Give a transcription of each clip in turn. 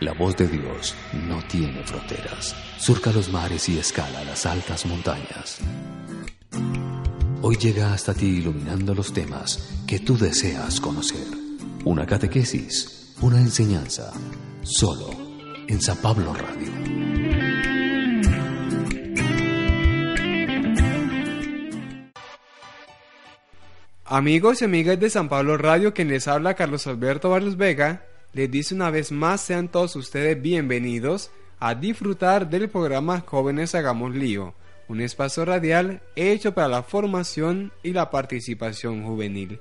La voz de Dios no tiene fronteras. Surca los mares y escala las altas montañas. Hoy llega hasta ti iluminando los temas que tú deseas conocer. Una catequesis, una enseñanza, solo en San Pablo Radio. Amigos y amigas de San Pablo Radio, quien les habla Carlos Alberto Barrios Vega, les dice una vez más sean todos ustedes bienvenidos a disfrutar del programa Jóvenes Hagamos Lío, un espacio radial hecho para la formación y la participación juvenil.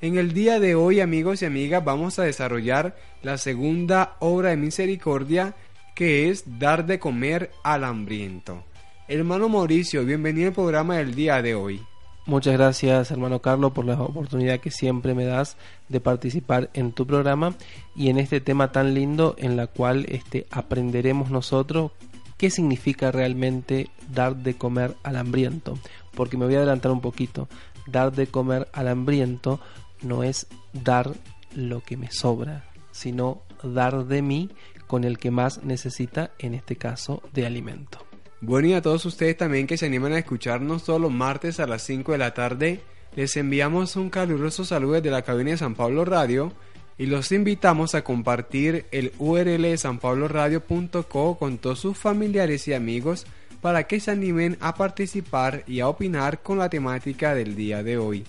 En el día de hoy, amigos y amigas, vamos a desarrollar la segunda obra de misericordia que es dar de comer al hambriento. Hermano Mauricio, bienvenido al programa del día de hoy. Muchas gracias, hermano Carlos, por la oportunidad que siempre me das de participar en tu programa y en este tema tan lindo en la cual este, aprenderemos nosotros qué significa realmente dar de comer al hambriento. Porque me voy a adelantar un poquito. Dar de comer al hambriento no es dar lo que me sobra, sino dar de mí con el que más necesita, en este caso, de alimento. Bueno, y a todos ustedes también que se animan a escucharnos todos los martes a las 5 de la tarde, les enviamos un caluroso saludo desde la cabina de San Pablo Radio y los invitamos a compartir el URL de sanpabloradio.co con todos sus familiares y amigos para que se animen a participar y a opinar con la temática del día de hoy.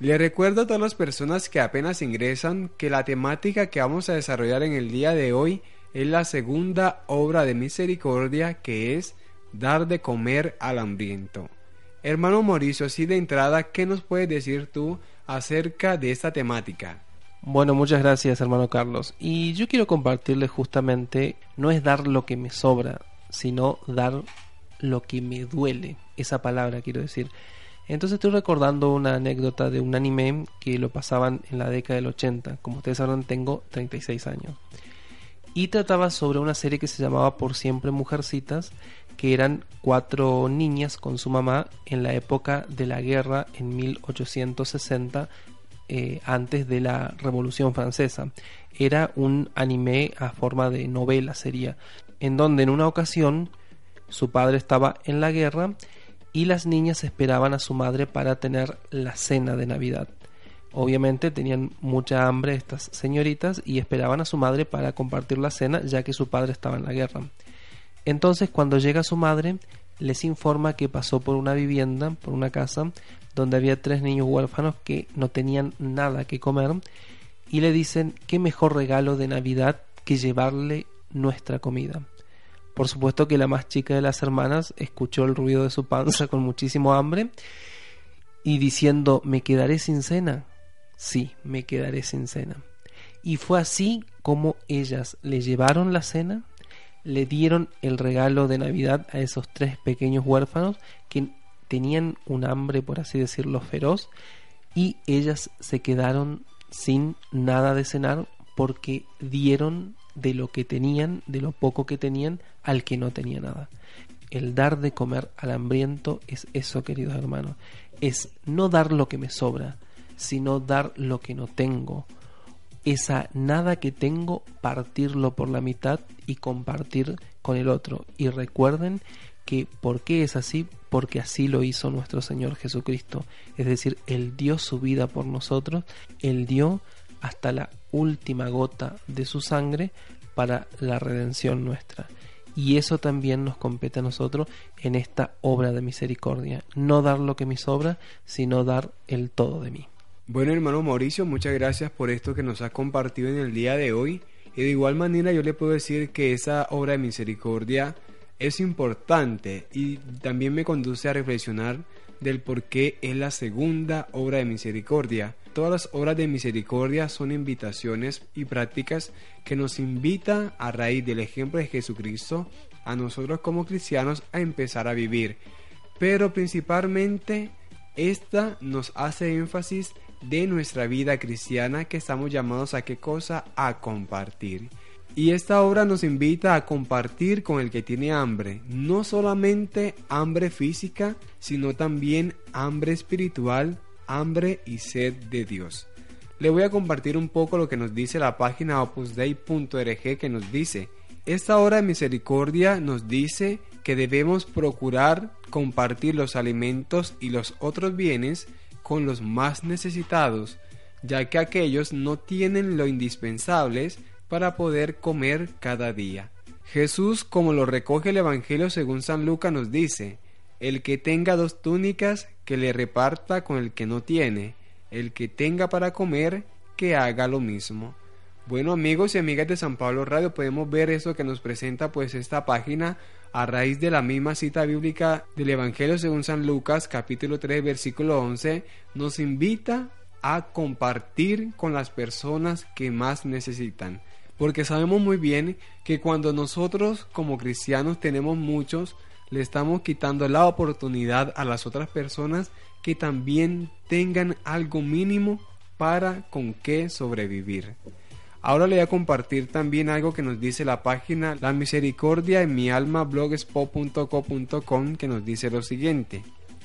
Les recuerdo a todas las personas que apenas ingresan que la temática que vamos a desarrollar en el día de hoy la segunda obra de misericordia que es dar de comer al hambriento. Hermano Mauricio, así de entrada, ¿qué nos puedes decir tú acerca de esta temática? Bueno, muchas gracias hermano Carlos. Y yo quiero compartirles justamente, no es dar lo que me sobra, sino dar lo que me duele. Esa palabra quiero decir. Entonces estoy recordando una anécdota de un anime que lo pasaban en la década del 80. Como ustedes sabrán, tengo 36 años y trataba sobre una serie que se llamaba Por siempre Mujercitas, que eran cuatro niñas con su mamá en la época de la guerra en 1860, eh, antes de la Revolución Francesa. Era un anime a forma de novela sería, en donde en una ocasión su padre estaba en la guerra y las niñas esperaban a su madre para tener la cena de Navidad. Obviamente tenían mucha hambre estas señoritas y esperaban a su madre para compartir la cena ya que su padre estaba en la guerra. Entonces cuando llega su madre les informa que pasó por una vivienda, por una casa, donde había tres niños huérfanos que no tenían nada que comer y le dicen qué mejor regalo de Navidad que llevarle nuestra comida. Por supuesto que la más chica de las hermanas escuchó el ruido de su panza con muchísimo hambre y diciendo me quedaré sin cena sí, me quedaré sin cena. Y fue así como ellas le llevaron la cena, le dieron el regalo de Navidad a esos tres pequeños huérfanos que tenían un hambre, por así decirlo, feroz, y ellas se quedaron sin nada de cenar porque dieron de lo que tenían, de lo poco que tenían, al que no tenía nada. El dar de comer al hambriento es eso, queridos hermanos, es no dar lo que me sobra, sino dar lo que no tengo. Esa nada que tengo, partirlo por la mitad y compartir con el otro. Y recuerden que ¿por qué es así? Porque así lo hizo nuestro Señor Jesucristo. Es decir, Él dio su vida por nosotros, Él dio hasta la última gota de su sangre para la redención nuestra. Y eso también nos compete a nosotros en esta obra de misericordia. No dar lo que me sobra, sino dar el todo de mí. Bueno, hermano Mauricio, muchas gracias por esto que nos ha compartido en el día de hoy. Y de igual manera yo le puedo decir que esa obra de misericordia es importante y también me conduce a reflexionar del por qué es la segunda obra de misericordia. todas las obras de misericordia son invitaciones y prácticas que nos invitan a raíz del ejemplo de Jesucristo a nosotros como cristianos a empezar a vivir. Pero principalmente esta nos hace énfasis de nuestra vida cristiana que estamos llamados a qué cosa? A compartir. Y esta obra nos invita a compartir con el que tiene hambre, no solamente hambre física, sino también hambre espiritual, hambre y sed de Dios. Le voy a compartir un poco lo que nos dice la página opusdei.org que nos dice, esta hora de misericordia nos dice que debemos procurar compartir los alimentos y los otros bienes con los más necesitados, ya que aquellos no tienen lo indispensables para poder comer cada día. Jesús, como lo recoge el Evangelio según San Lucas, nos dice, el que tenga dos túnicas, que le reparta con el que no tiene, el que tenga para comer, que haga lo mismo. Bueno amigos y amigas de San Pablo Radio, podemos ver eso que nos presenta pues esta página a raíz de la misma cita bíblica del Evangelio según San Lucas capítulo 3 versículo 11, nos invita a compartir con las personas que más necesitan. Porque sabemos muy bien que cuando nosotros como cristianos tenemos muchos, le estamos quitando la oportunidad a las otras personas que también tengan algo mínimo para con qué sobrevivir. Ahora le voy a compartir también algo que nos dice la página La Misericordia en mi alma blogspot.co.com que nos dice lo siguiente.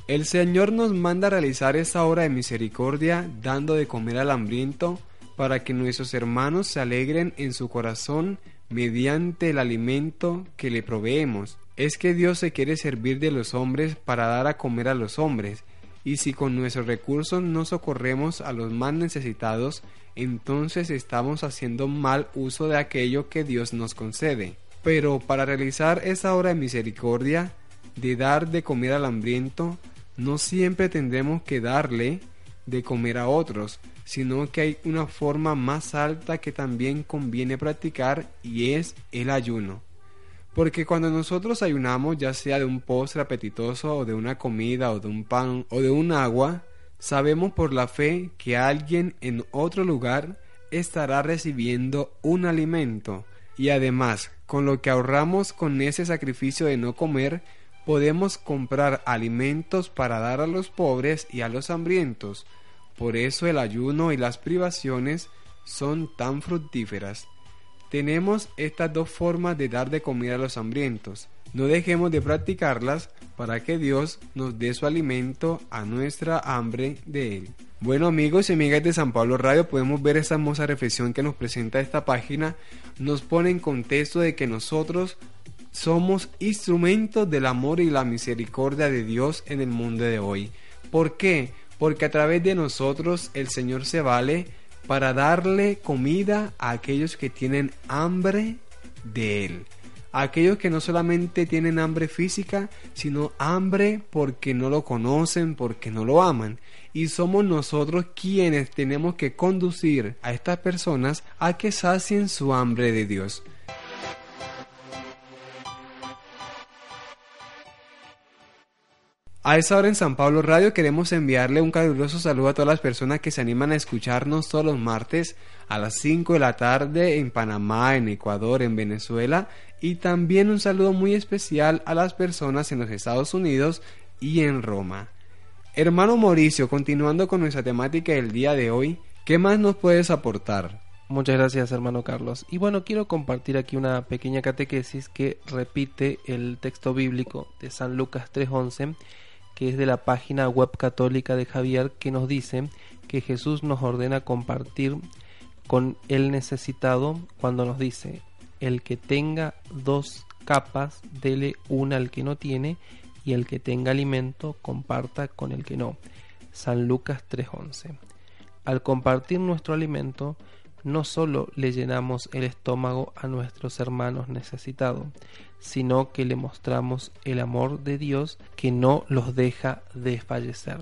El Señor nos manda a realizar esta obra de misericordia dando de comer al hambriento para que nuestros hermanos se alegren en su corazón mediante el alimento que le proveemos. Es que Dios se quiere servir de los hombres para dar a comer a los hombres, y si con nuestros recursos no socorremos a los más necesitados, entonces estamos haciendo mal uso de aquello que Dios nos concede. Pero para realizar esa obra de misericordia, de dar de comer al hambriento, no siempre tendremos que darle de comer a otros, sino que hay una forma más alta que también conviene practicar y es el ayuno. Porque cuando nosotros ayunamos, ya sea de un postre apetitoso o de una comida o de un pan o de un agua, sabemos por la fe que alguien en otro lugar estará recibiendo un alimento y además con lo que ahorramos con ese sacrificio de no comer podemos comprar alimentos para dar a los pobres y a los hambrientos por eso el ayuno y las privaciones son tan fructíferas. Tenemos estas dos formas de dar de comida a los hambrientos. No dejemos de practicarlas para que Dios nos dé su alimento a nuestra hambre de Él. Bueno amigos y amigas de San Pablo Radio, podemos ver esa hermosa reflexión que nos presenta esta página. Nos pone en contexto de que nosotros somos instrumentos del amor y la misericordia de Dios en el mundo de hoy. ¿Por qué? porque a través de nosotros el Señor se vale para darle comida a aquellos que tienen hambre de Él. Aquellos que no solamente tienen hambre física, sino hambre porque no lo conocen, porque no lo aman. Y somos nosotros quienes tenemos que conducir a estas personas a que sacien su hambre de Dios. A esa hora en San Pablo Radio queremos enviarle un caluroso saludo a todas las personas que se animan a escucharnos todos los martes a las 5 de la tarde en Panamá, en Ecuador, en Venezuela y también un saludo muy especial a las personas en los Estados Unidos y en Roma. Hermano Mauricio, continuando con nuestra temática del día de hoy, ¿qué más nos puedes aportar? Muchas gracias hermano Carlos. Y bueno, quiero compartir aquí una pequeña catequesis que repite el texto bíblico de San Lucas 3.11 que es de la página web católica de Javier, que nos dice que Jesús nos ordena compartir con el necesitado cuando nos dice, el que tenga dos capas, dele una al que no tiene, y el que tenga alimento, comparta con el que no. San Lucas 3:11. Al compartir nuestro alimento, no solo le llenamos el estómago a nuestros hermanos necesitados, sino que le mostramos el amor de Dios que no los deja desfallecer.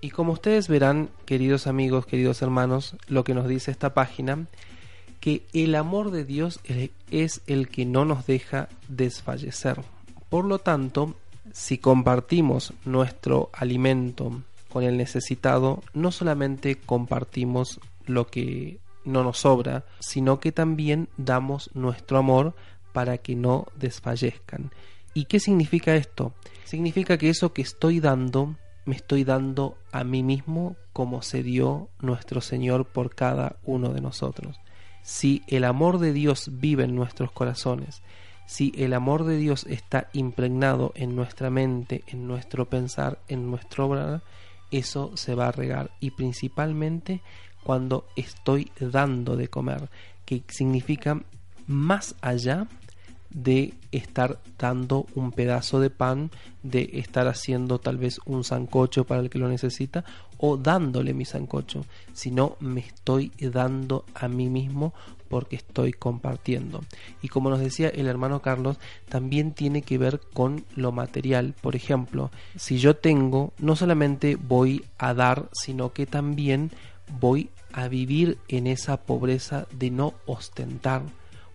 Y como ustedes verán, queridos amigos, queridos hermanos, lo que nos dice esta página, que el amor de Dios es el que no nos deja desfallecer. Por lo tanto, si compartimos nuestro alimento con el necesitado, no solamente compartimos lo que no nos sobra, sino que también damos nuestro amor para que no desfallezcan. ¿Y qué significa esto? Significa que eso que estoy dando, me estoy dando a mí mismo como se dio nuestro Señor por cada uno de nosotros. Si el amor de Dios vive en nuestros corazones, si el amor de Dios está impregnado en nuestra mente, en nuestro pensar, en nuestro obrar, eso se va a regar. Y principalmente cuando estoy dando de comer, que significa más allá de estar dando un pedazo de pan, de estar haciendo tal vez un sancocho para el que lo necesita o dándole mi sancocho, sino me estoy dando a mí mismo porque estoy compartiendo. Y como nos decía el hermano Carlos, también tiene que ver con lo material. Por ejemplo, si yo tengo, no solamente voy a dar, sino que también voy a vivir en esa pobreza de no ostentar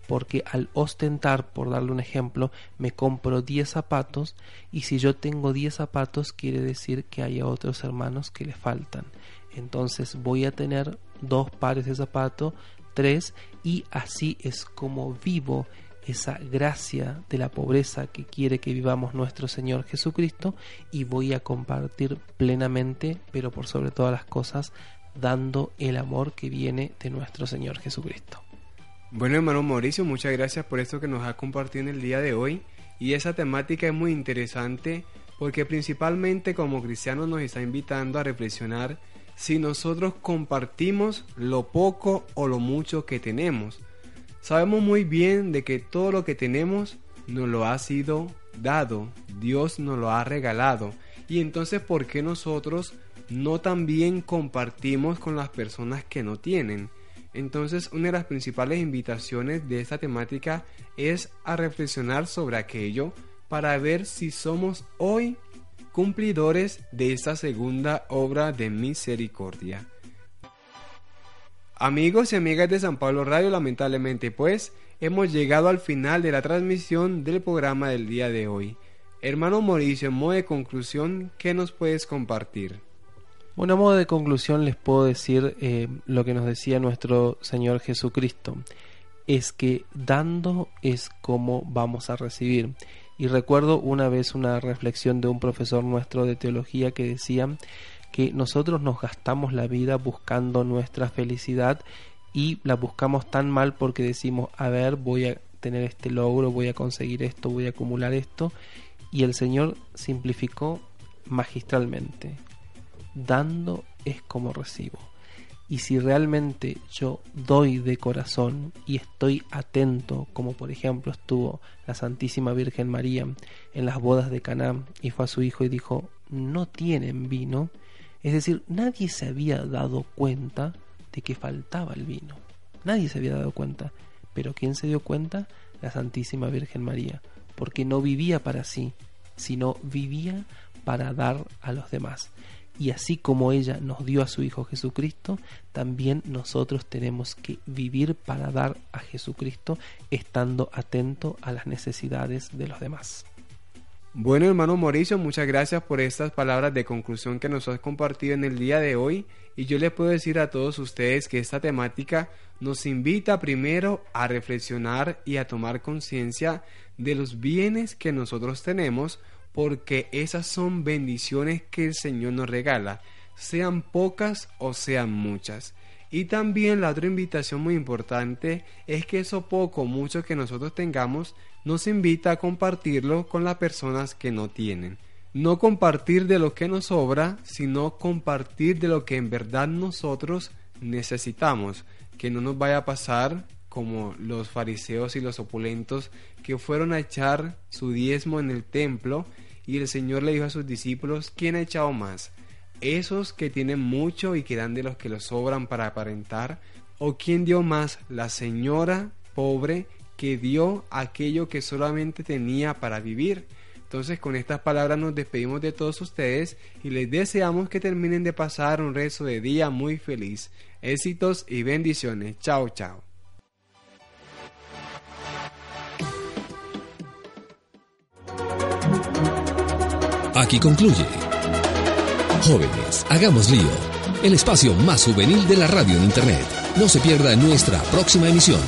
porque al ostentar, por darle un ejemplo, me compro 10 zapatos y si yo tengo 10 zapatos quiere decir que hay otros hermanos que le faltan. Entonces voy a tener dos pares de zapatos, tres y así es como vivo esa gracia de la pobreza que quiere que vivamos nuestro Señor Jesucristo y voy a compartir plenamente, pero por sobre todas las cosas, dando el amor que viene de nuestro Señor Jesucristo. Bueno, hermano Mauricio, muchas gracias por esto que nos ha compartido en el día de hoy. Y esa temática es muy interesante porque principalmente como cristianos nos está invitando a reflexionar si nosotros compartimos lo poco o lo mucho que tenemos. Sabemos muy bien de que todo lo que tenemos nos lo ha sido dado, Dios nos lo ha regalado. Y entonces, ¿por qué nosotros no también compartimos con las personas que no tienen? Entonces, una de las principales invitaciones de esta temática es a reflexionar sobre aquello para ver si somos hoy cumplidores de esta segunda obra de misericordia. Amigos y amigas de San Pablo Radio, lamentablemente pues hemos llegado al final de la transmisión del programa del día de hoy. Hermano Mauricio, en modo de conclusión, ¿qué nos puedes compartir? Bueno, a modo de conclusión les puedo decir eh, lo que nos decía nuestro Señor Jesucristo, es que dando es como vamos a recibir. Y recuerdo una vez una reflexión de un profesor nuestro de teología que decía que nosotros nos gastamos la vida buscando nuestra felicidad y la buscamos tan mal porque decimos, a ver, voy a tener este logro, voy a conseguir esto, voy a acumular esto. Y el Señor simplificó magistralmente dando es como recibo. Y si realmente yo doy de corazón y estoy atento, como por ejemplo estuvo la Santísima Virgen María en las bodas de Caná y fue a su hijo y dijo, no tienen vino, es decir, nadie se había dado cuenta de que faltaba el vino. Nadie se había dado cuenta. Pero ¿quién se dio cuenta? La Santísima Virgen María, porque no vivía para sí, sino vivía para dar a los demás y así como ella nos dio a su Hijo Jesucristo, también nosotros tenemos que vivir para dar a Jesucristo estando atento a las necesidades de los demás. Bueno, hermano Mauricio, muchas gracias por estas palabras de conclusión que nos has compartido en el día de hoy. Y yo les puedo decir a todos ustedes que esta temática nos invita primero a reflexionar y a tomar conciencia de los bienes que nosotros tenemos porque esas son bendiciones que el Señor nos regala, sean pocas o sean muchas. Y también la otra invitación muy importante es que eso poco o mucho que nosotros tengamos nos invita a compartirlo con las personas que no tienen. No compartir de lo que nos sobra, sino compartir de lo que en verdad nosotros necesitamos. Que no nos vaya a pasar como los fariseos y los opulentos que fueron a echar su diezmo en el templo y el Señor le dijo a sus discípulos, ¿quién ha echado más? ¿Esos que tienen mucho y que dan de los que los sobran para aparentar? ¿O quién dio más? La señora pobre que dio aquello que solamente tenía para vivir. Entonces con estas palabras nos despedimos de todos ustedes y les deseamos que terminen de pasar un rezo de día muy feliz. Éxitos y bendiciones. Chao, chao. Aquí concluye Jóvenes, hagamos lío. El espacio más juvenil de la radio en Internet. No se pierda nuestra próxima emisión.